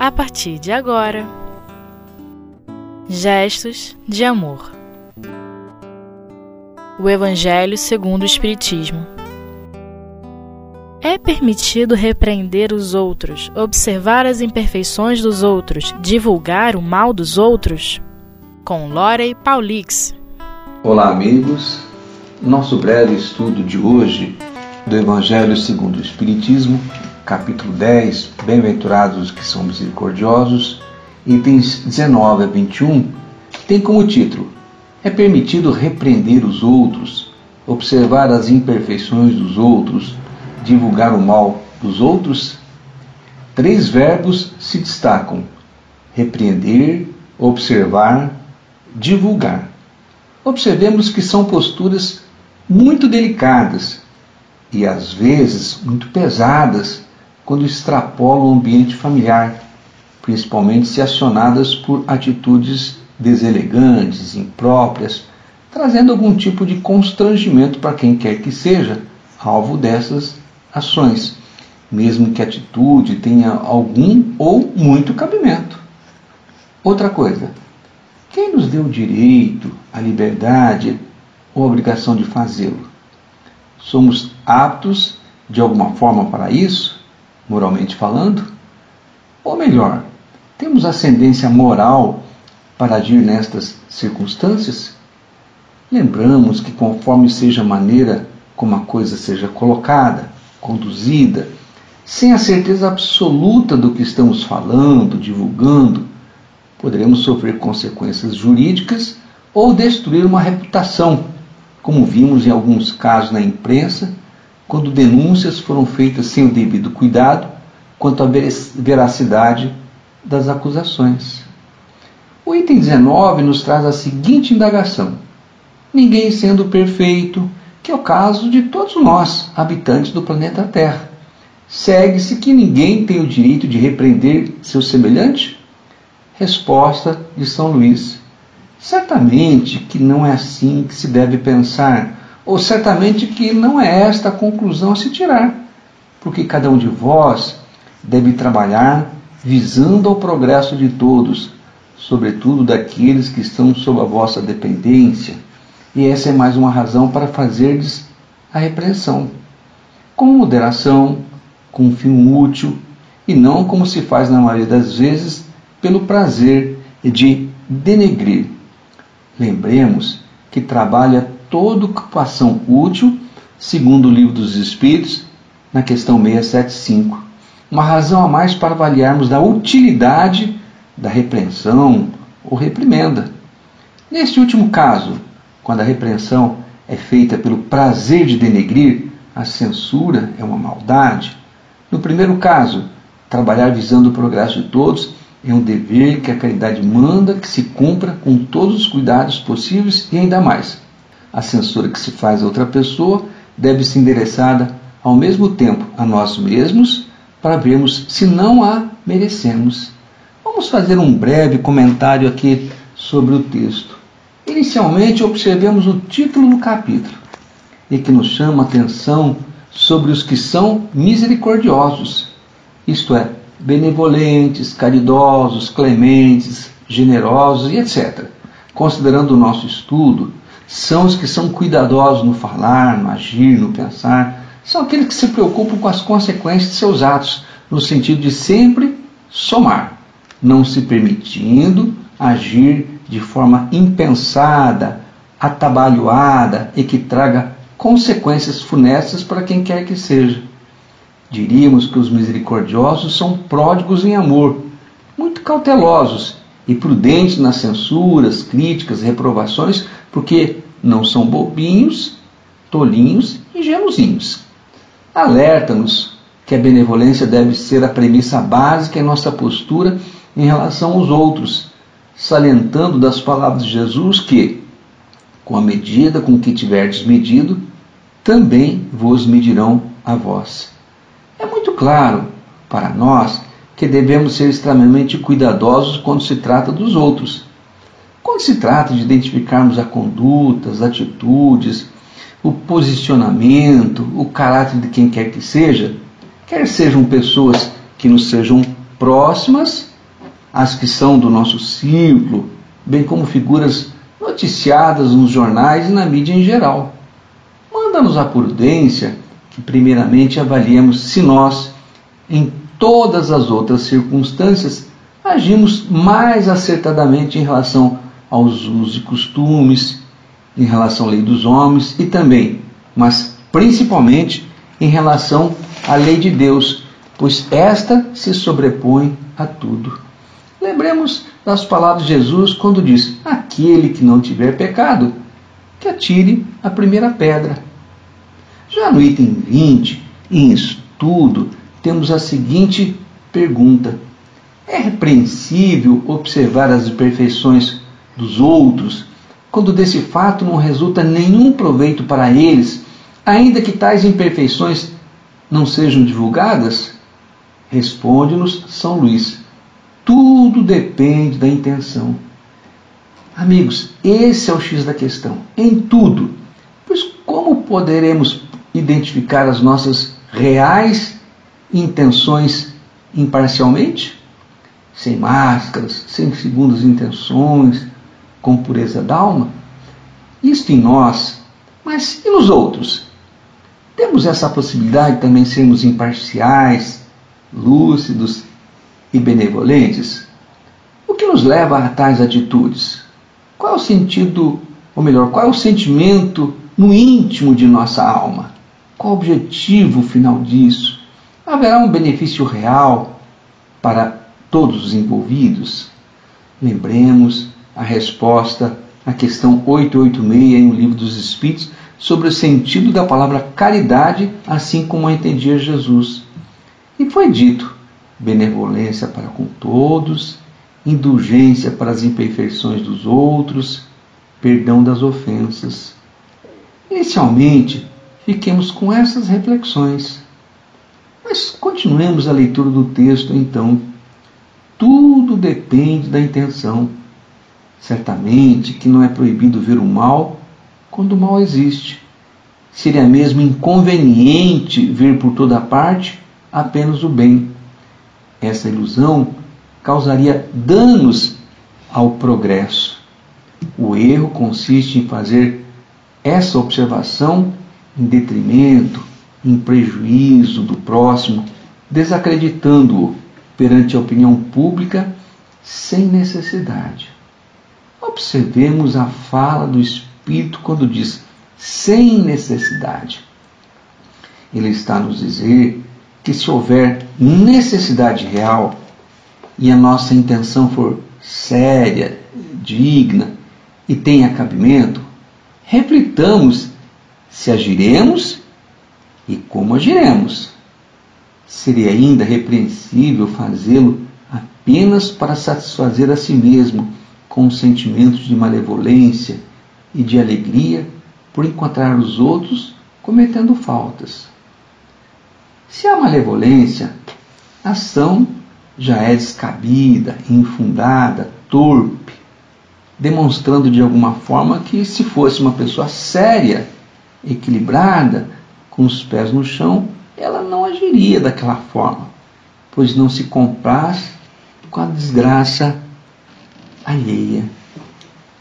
a partir de agora. Gestos de amor. O Evangelho segundo o Espiritismo. É permitido repreender os outros, observar as imperfeições dos outros, divulgar o mal dos outros? Com Lorey Paulix. Olá, amigos. Nosso breve estudo de hoje do Evangelho segundo o Espiritismo capítulo 10, Bem-aventurados os que são misericordiosos, itens 19 a 21, tem como título: É permitido repreender os outros, observar as imperfeições dos outros, divulgar o mal dos outros? Três verbos se destacam: repreender, observar, divulgar. Observemos que são posturas muito delicadas e às vezes muito pesadas quando extrapolam o ambiente familiar, principalmente se acionadas por atitudes deselegantes, impróprias, trazendo algum tipo de constrangimento para quem quer que seja alvo dessas ações, mesmo que a atitude tenha algum ou muito cabimento. Outra coisa, quem nos deu o direito, a liberdade ou a obrigação de fazê-lo? Somos aptos de alguma forma para isso? Moralmente falando? Ou melhor, temos ascendência moral para agir nestas circunstâncias? Lembramos que, conforme seja a maneira como a coisa seja colocada, conduzida, sem a certeza absoluta do que estamos falando, divulgando, poderemos sofrer consequências jurídicas ou destruir uma reputação, como vimos em alguns casos na imprensa quando denúncias foram feitas sem o devido cuidado quanto à veracidade das acusações. O item 19 nos traz a seguinte indagação: Ninguém sendo perfeito, que é o caso de todos nós, habitantes do planeta Terra. Segue-se que ninguém tem o direito de repreender seu semelhante? Resposta de São Luís: Certamente que não é assim que se deve pensar ou certamente que não é esta a conclusão a se tirar, porque cada um de vós deve trabalhar visando ao progresso de todos, sobretudo daqueles que estão sob a vossa dependência, e essa é mais uma razão para fazerdes a repreensão, com moderação, com um fim útil, e não como se faz na maioria das vezes pelo prazer de denegrir. Lembremos que trabalha toda ocupação útil, segundo o Livro dos Espíritos, na questão 675. Uma razão a mais para avaliarmos da utilidade da repreensão ou reprimenda. Neste último caso, quando a repreensão é feita pelo prazer de denegrir, a censura é uma maldade. No primeiro caso, trabalhar visando o progresso de todos é um dever que a caridade manda que se cumpra com todos os cuidados possíveis e ainda mais a censura que se faz a outra pessoa deve ser endereçada ao mesmo tempo a nós mesmos para vermos se não a merecemos. Vamos fazer um breve comentário aqui sobre o texto. Inicialmente, observemos o título do capítulo, e que nos chama a atenção sobre os que são misericordiosos, isto é, benevolentes, caridosos, clementes, generosos e etc. Considerando o nosso estudo, são os que são cuidadosos no falar, no agir, no pensar, são aqueles que se preocupam com as consequências de seus atos, no sentido de sempre somar, não se permitindo agir de forma impensada, atabalhoada e que traga consequências funestas para quem quer que seja. Diríamos que os misericordiosos são pródigos em amor, muito cautelosos e prudentes nas censuras, críticas, reprovações, porque não são bobinhos, tolinhos e gelosinhos. Alerta-nos que a benevolência deve ser a premissa básica em nossa postura em relação aos outros, salientando das palavras de Jesus que, com a medida com que tiverdes medido, também vos medirão a vós. É muito claro para nós que devemos ser extremamente cuidadosos quando se trata dos outros quando se trata de identificarmos a conduta, as atitudes, o posicionamento, o caráter de quem quer que seja, quer sejam pessoas que nos sejam próximas, as que são do nosso círculo, bem como figuras noticiadas nos jornais e na mídia em geral. Manda-nos a prudência que, primeiramente, avaliemos se nós, em todas as outras circunstâncias, agimos mais acertadamente em relação aos usos e costumes, em relação à lei dos homens e também, mas principalmente, em relação à lei de Deus, pois esta se sobrepõe a tudo. Lembremos das palavras de Jesus quando diz: Aquele que não tiver pecado, que atire a primeira pedra. Já no item 20, em estudo, temos a seguinte pergunta: É repreensível observar as imperfeições dos outros quando desse fato não resulta nenhum proveito para eles, ainda que tais imperfeições não sejam divulgadas? Responde-nos São Luís. Tudo depende da intenção. Amigos, esse é o X da questão. Em tudo. Pois como poderemos identificar as nossas reais intenções imparcialmente? Sem máscaras, sem segundas intenções, com pureza d'alma? Isto em nós, mas e nos outros? Temos essa possibilidade de também sermos imparciais, lúcidos e benevolentes? O que nos leva a tais atitudes? Qual é o sentido, ou melhor, qual é o sentimento no íntimo de nossa alma? Qual o objetivo final disso? Haverá um benefício real para todos os envolvidos? Lembremos a resposta à questão 886 em O Livro dos Espíritos sobre o sentido da palavra caridade, assim como a entendia Jesus. E foi dito: benevolência para com todos, indulgência para as imperfeições dos outros, perdão das ofensas. Inicialmente, fiquemos com essas reflexões. Mas continuemos a leitura do texto então. Tudo depende da intenção. Certamente que não é proibido ver o mal quando o mal existe. Seria mesmo inconveniente ver por toda parte apenas o bem. Essa ilusão causaria danos ao progresso. O erro consiste em fazer essa observação em detrimento, em prejuízo do próximo, desacreditando-o perante a opinião pública sem necessidade. Observemos a fala do Espírito quando diz sem necessidade. Ele está nos dizer que se houver necessidade real e a nossa intenção for séria, digna e tenha cabimento, reflitamos se agiremos e como agiremos. Seria ainda repreensível fazê-lo apenas para satisfazer a si mesmo com sentimentos de malevolência e de alegria por encontrar os outros cometendo faltas. Se há malevolência, a ação já é descabida, infundada, torpe, demonstrando de alguma forma que se fosse uma pessoa séria, equilibrada, com os pés no chão, ela não agiria daquela forma, pois não se compraz com a desgraça alheia.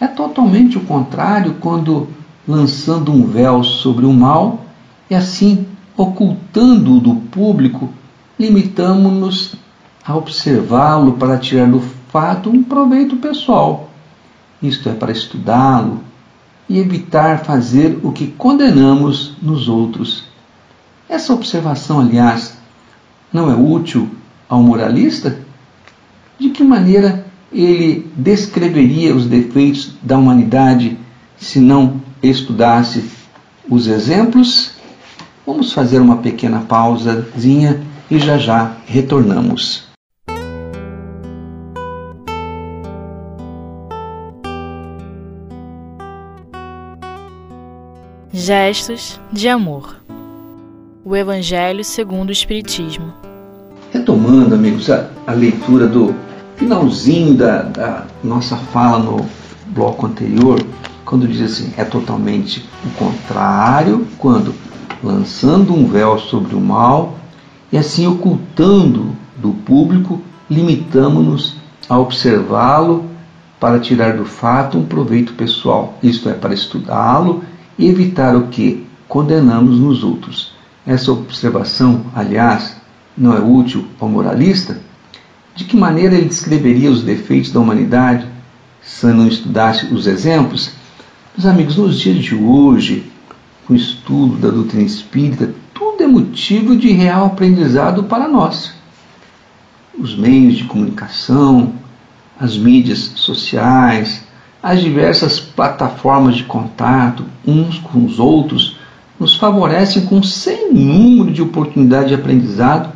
É totalmente o contrário quando, lançando um véu sobre o mal e assim ocultando-o do público, limitamos-nos a observá-lo para tirar do fato um proveito pessoal. Isto é, para estudá-lo e evitar fazer o que condenamos nos outros. Essa observação, aliás, não é útil ao moralista? De que maneira ele descreveria os defeitos da humanidade se não estudasse os exemplos Vamos fazer uma pequena pausazinha e já já retornamos. Gestos de amor. O Evangelho segundo o Espiritismo. Retomando, amigos, a, a leitura do finalzinho da, da nossa fala no bloco anterior, quando diz assim, é totalmente o contrário, quando lançando um véu sobre o mal e assim ocultando do público, limitamos-nos a observá-lo para tirar do fato um proveito pessoal, isto é, para estudá-lo e evitar o que condenamos nos outros. Essa observação, aliás, não é útil ao moralista? De que maneira ele descreveria os defeitos da humanidade se não estudasse os exemplos? Meus amigos, nos dias de hoje, com o estudo da doutrina espírita, tudo é motivo de real aprendizado para nós. Os meios de comunicação, as mídias sociais, as diversas plataformas de contato uns com os outros nos favorecem com sem número de oportunidades de aprendizado,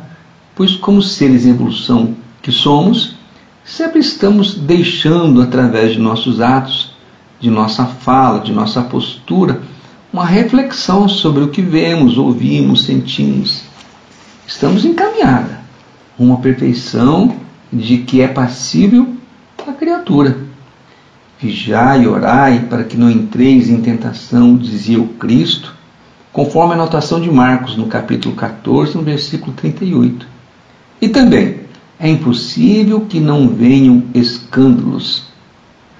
pois, como seres em evolução que somos, sempre estamos deixando, através de nossos atos, de nossa fala, de nossa postura, uma reflexão sobre o que vemos, ouvimos, sentimos. Estamos encaminhada uma perfeição de que é passível a criatura. Vigiai e orai para que não entreis em tentação, dizia o Cristo, conforme a anotação de Marcos no capítulo 14, no versículo 38. E também, é impossível que não venham escândalos,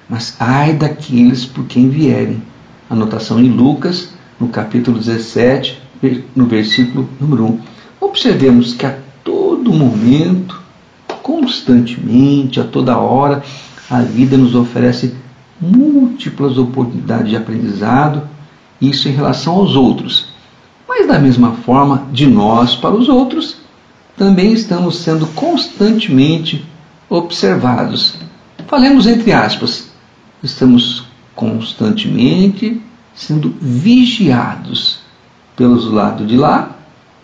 mas ai daqueles por quem vierem. Anotação em Lucas, no capítulo 17, no versículo número 1. Observemos que a todo momento constantemente, a toda hora, a vida nos oferece múltiplas oportunidades de aprendizado, isso em relação aos outros. Mas, da mesma forma, de nós para os outros, também estamos sendo constantemente observados. Falemos entre aspas, estamos constantemente sendo vigiados pelos do lado de lá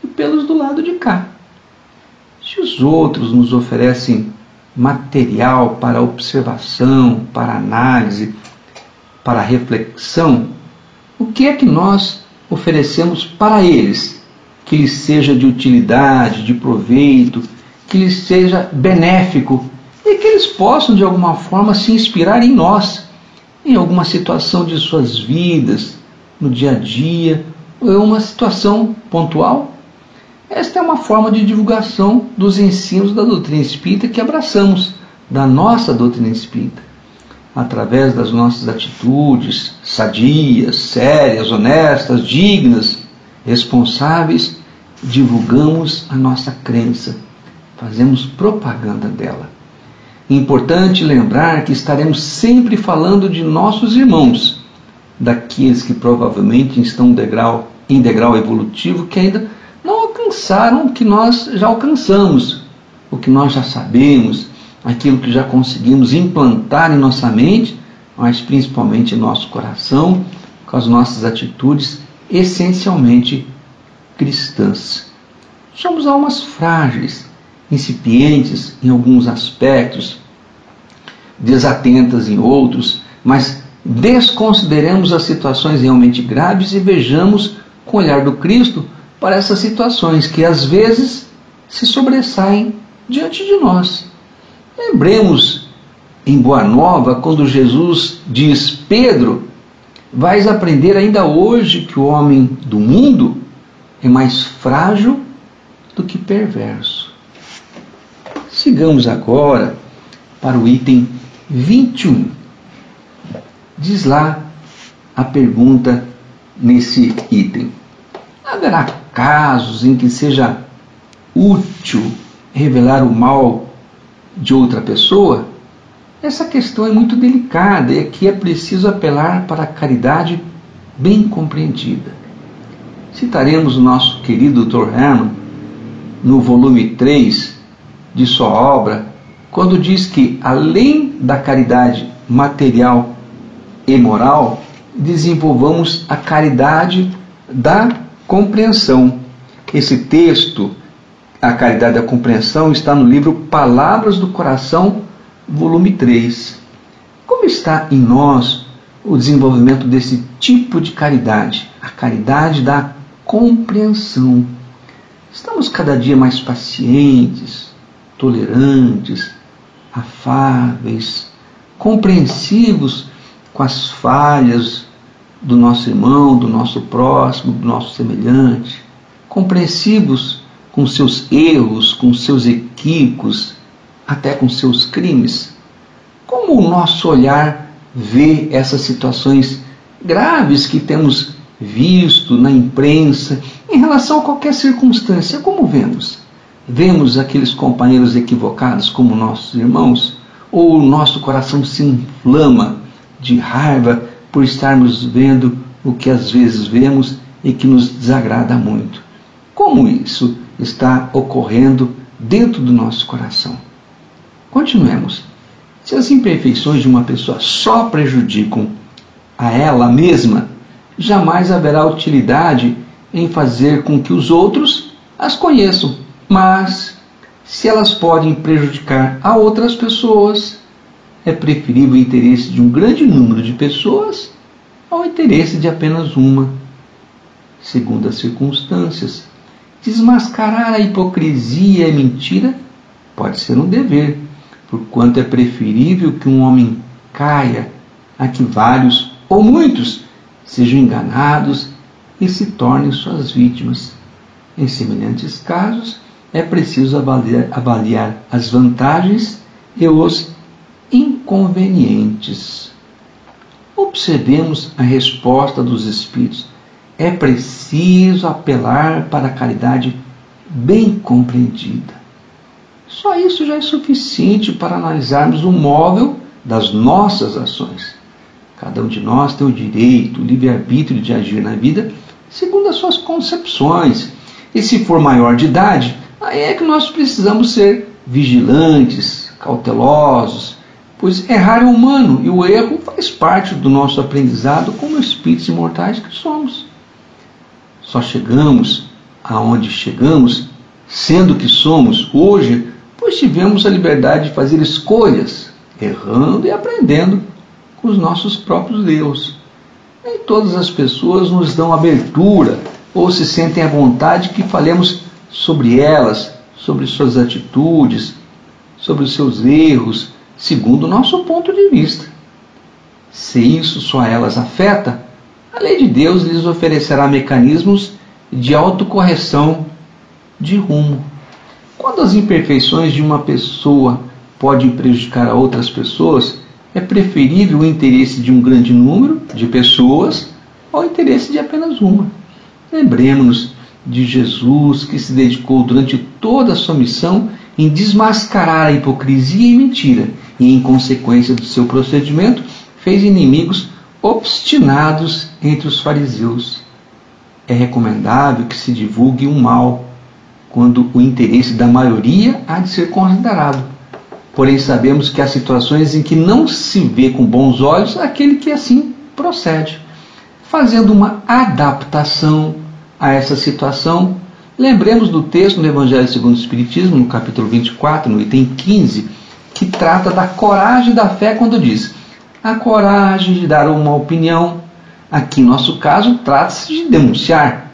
e pelos do lado de cá. Se os outros nos oferecem material para observação, para análise, para reflexão, o que é que nós oferecemos para eles que lhes seja de utilidade, de proveito, que lhes seja benéfico e que eles possam de alguma forma se inspirar em nós, em alguma situação de suas vidas, no dia a dia, ou em uma situação pontual? Esta é uma forma de divulgação dos ensinos da doutrina espírita que abraçamos, da nossa doutrina espírita. Através das nossas atitudes sadias, sérias, honestas, dignas, responsáveis, divulgamos a nossa crença, fazemos propaganda dela. Importante lembrar que estaremos sempre falando de nossos irmãos, daqueles que provavelmente estão degrau, em degrau evolutivo que ainda não alcançaram o que nós já alcançamos, o que nós já sabemos, aquilo que já conseguimos implantar em nossa mente, mas principalmente em nosso coração, com as nossas atitudes essencialmente cristãs. Somos almas frágeis, incipientes em alguns aspectos, desatentas em outros, mas desconsideremos as situações realmente graves e vejamos com o olhar do Cristo para essas situações que às vezes se sobressaem diante de nós. Lembremos em Boa Nova quando Jesus diz: Pedro, vais aprender ainda hoje que o homem do mundo é mais frágil do que perverso. Sigamos agora para o item 21. Diz lá a pergunta nesse item: Haverá casos em que seja útil revelar o mal de outra pessoa? Essa questão é muito delicada e aqui é preciso apelar para a caridade bem compreendida. Citaremos o nosso querido Dr. Herman no volume 3 de sua obra, quando diz que, além da caridade material e moral, desenvolvamos a caridade da compreensão. Esse texto, A Caridade da Compreensão, está no livro Palavras do Coração, volume 3. Como está em nós o desenvolvimento desse tipo de caridade? A caridade da compreensão. Estamos cada dia mais pacientes, tolerantes, afáveis, compreensivos com as falhas do nosso irmão, do nosso próximo, do nosso semelhante, compreensivos com seus erros, com seus equívocos, até com seus crimes. Como o nosso olhar vê essas situações graves que temos visto na imprensa em relação a qualquer circunstância? Como vemos? Vemos aqueles companheiros equivocados como nossos irmãos? Ou o nosso coração se inflama de raiva por estarmos vendo o que às vezes vemos e que nos desagrada muito? Como isso está ocorrendo dentro do nosso coração? Continuemos. Se as imperfeições de uma pessoa só prejudicam a ela mesma, jamais haverá utilidade em fazer com que os outros as conheçam. Mas, se elas podem prejudicar a outras pessoas, é preferível o interesse de um grande número de pessoas ao interesse de apenas uma, segundo as circunstâncias. Desmascarar a hipocrisia e a mentira pode ser um dever, porquanto é preferível que um homem caia a que vários ou muitos sejam enganados e se tornem suas vítimas. Em semelhantes casos, é preciso avaliar, avaliar as vantagens e os inconvenientes. Observemos a resposta dos Espíritos é preciso apelar para a caridade bem compreendida. Só isso já é suficiente para analisarmos o móvel das nossas ações. Cada um de nós tem o direito, o livre-arbítrio de agir na vida segundo as suas concepções. E se for maior de idade, aí é que nós precisamos ser vigilantes, cautelosos, pois errar é humano e o erro faz parte do nosso aprendizado como espíritos imortais que somos. Só chegamos aonde chegamos, sendo que somos hoje, pois tivemos a liberdade de fazer escolhas, errando e aprendendo com os nossos próprios Deus. Nem todas as pessoas nos dão abertura ou se sentem à vontade que falemos sobre elas, sobre suas atitudes, sobre os seus erros, segundo o nosso ponto de vista. Se isso só elas afeta, a lei de Deus lhes oferecerá mecanismos de autocorreção de rumo. Quando as imperfeições de uma pessoa podem prejudicar a outras pessoas, é preferível o interesse de um grande número de pessoas ao interesse de apenas uma. Lembremos-nos de Jesus que se dedicou durante toda a sua missão em desmascarar a hipocrisia e mentira, e em consequência do seu procedimento, fez inimigos obstinados entre os fariseus. É recomendável que se divulgue o um mal, quando o interesse da maioria há de ser considerado. Porém, sabemos que há situações em que não se vê com bons olhos aquele que assim procede. Fazendo uma adaptação a essa situação, lembremos do texto no Evangelho segundo o Espiritismo, no capítulo 24, no item 15, que trata da coragem da fé quando diz: a coragem de dar uma opinião. Aqui, em nosso caso, trata-se de denunciar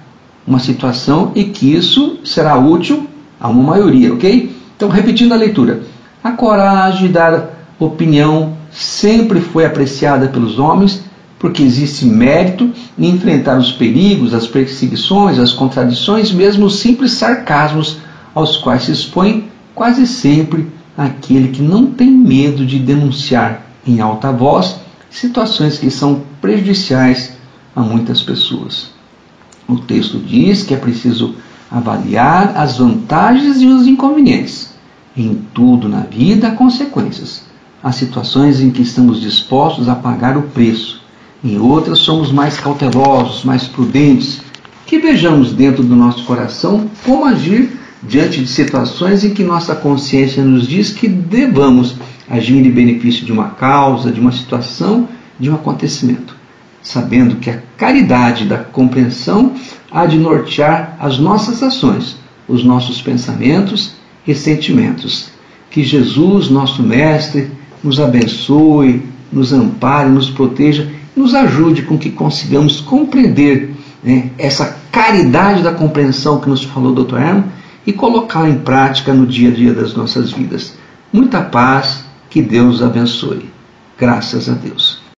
uma situação e que isso será útil a uma maioria, ok? Então, repetindo a leitura: a coragem de dar opinião sempre foi apreciada pelos homens porque existe mérito em enfrentar os perigos, as perseguições, as contradições, mesmo os simples sarcasmos aos quais se expõe quase sempre aquele que não tem medo de denunciar em alta voz situações que são prejudiciais a muitas pessoas. O texto diz que é preciso avaliar as vantagens e os inconvenientes. Em tudo na vida há consequências. Há situações em que estamos dispostos a pagar o preço, em outras somos mais cautelosos, mais prudentes. Que vejamos dentro do nosso coração como agir diante de situações em que nossa consciência nos diz que devamos agir em benefício de uma causa, de uma situação, de um acontecimento, sabendo que a caridade da compreensão há de nortear as nossas ações, os nossos pensamentos e sentimentos. Que Jesus, nosso Mestre, nos abençoe, nos ampare, nos proteja, nos ajude com que consigamos compreender né, essa caridade da compreensão que nos falou o Dr. Herman e colocá-la em prática no dia a dia das nossas vidas. Muita paz que Deus abençoe. Graças a Deus.